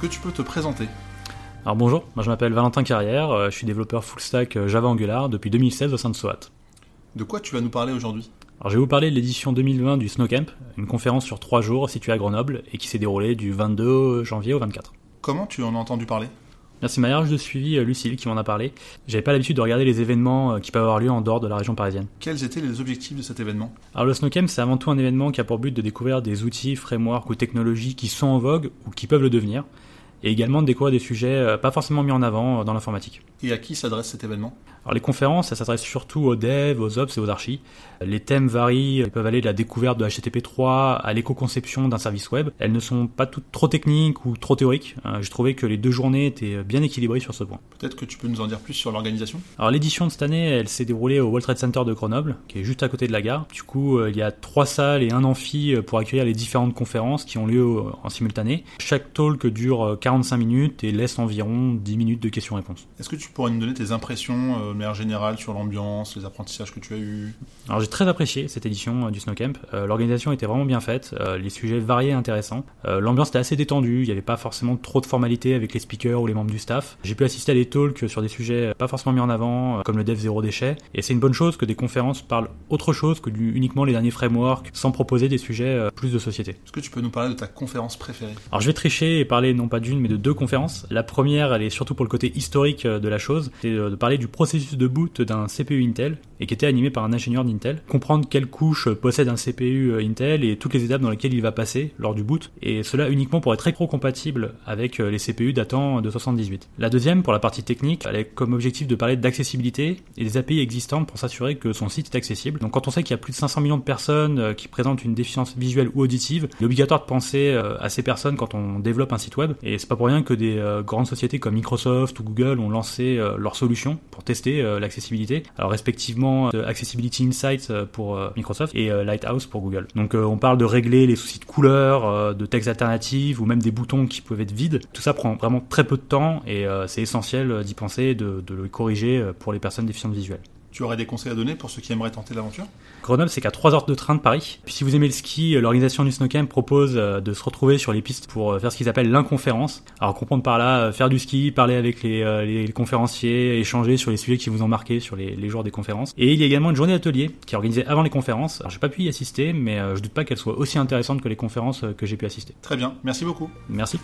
que tu peux te présenter? Alors bonjour, moi je m'appelle Valentin Carrière, euh, je suis développeur full stack euh, Java Angular depuis 2016 au sein de SOAT. De quoi tu vas nous parler aujourd'hui? Alors je vais vous parler de l'édition 2020 du Snowcamp, une conférence sur trois jours située à Grenoble et qui s'est déroulée du 22 janvier au 24. Comment tu en as entendu parler? Merci Maillard, je suivi euh, Lucille qui m'en a parlé. J'avais pas l'habitude de regarder les événements euh, qui peuvent avoir lieu en dehors de la région parisienne. Quels étaient les objectifs de cet événement? Alors le Snowcamp c'est avant tout un événement qui a pour but de découvrir des outils, frameworks ou technologies qui sont en vogue ou qui peuvent le devenir et également de découvrir des sujets euh, pas forcément mis en avant euh, dans l'informatique. Et à qui s'adresse cet événement? Alors les conférences, ça s'adresse surtout aux devs, aux ops et aux archis. Les thèmes varient, ils peuvent aller de la découverte de HTTP3 à l'éco-conception d'un service web. Elles ne sont pas toutes trop techniques ou trop théoriques. Euh, Je trouvais que les deux journées étaient bien équilibrées sur ce point. Peut-être que tu peux nous en dire plus sur l'organisation? Alors l'édition de cette année, elle s'est déroulée au World Trade Center de Grenoble, qui est juste à côté de la gare. Du coup, euh, il y a trois salles et un amphi pour accueillir les différentes conférences qui ont lieu en simultané. Chaque talk dure euh, 45 minutes et laisse environ 10 minutes de questions-réponses. Est-ce que tu pourrais nous donner tes impressions euh, de manière générale sur l'ambiance, les apprentissages que tu as eus? Alors j'ai très apprécié cette édition euh, du Snowcamp. Euh, L'organisation était vraiment bien faite, euh, les sujets variés et intéressants. Euh, L'ambiance était assez détendue, il n'y avait pas forcément trop de formalités avec les speakers ou les membres du staff. J'ai pu assister à des talks sur des sujets pas forcément mis en avant, euh, comme le dev zéro déchet. Et c'est une bonne chose que des conférences parlent autre chose que du, uniquement les derniers frameworks, sans proposer des sujets euh, plus de société. Est-ce que tu peux nous parler de ta conférence préférée? Alors je vais tricher et parler non pas d'une mais de deux conférences. La première, elle est surtout pour le côté historique euh, de la chose, c'est euh, de parler du processus de boot d'un CPU Intel et qui était animé par un ingénieur d'Intel. Comprendre quelle couche euh, possède un CPU Intel et toutes les étapes dans lesquelles il va passer lors du boot et cela uniquement pour être rétro-compatible avec les CPU datant de 78. La deuxième, pour la partie technique, elle a comme objectif de parler d'accessibilité et des API existantes pour s'assurer que son site est accessible. Donc quand on sait qu'il y a plus de 500 millions de personnes qui présentent une déficience visuelle ou auditive, il est obligatoire de penser à ces personnes quand on développe un site web. Et c'est pas pour rien que des euh, grandes sociétés comme Microsoft ou Google ont lancé euh, leurs solutions pour tester euh, l'accessibilité. Alors respectivement Accessibility Insights pour Microsoft et Lighthouse pour Google. Donc on parle de régler les soucis de couleur, de texte alternative ou même des boutons qui peuvent être vides. Tout ça prend vraiment très peu de temps et c'est essentiel d'y penser et de, de le corriger pour les personnes déficientes visuelles. Tu aurais des conseils à donner pour ceux qui aimeraient tenter l'aventure? Grenoble, c'est qu'à 3 heures de train de Paris. Puis si vous aimez le ski, euh, l'organisation du Snowcamp propose euh, de se retrouver sur les pistes pour euh, faire ce qu'ils appellent l'inconférence. Alors comprendre par là, faire du ski, parler avec les, les conférenciers, échanger sur les sujets qui vous ont marqué sur les, les jours des conférences. Et il y a également une journée d'atelier qui est organisée avant les conférences. Alors j'ai pas pu y assister, mais je doute pas qu'elle soit aussi intéressante que les conférences que j'ai pu assister. Très bien, merci beaucoup. Merci.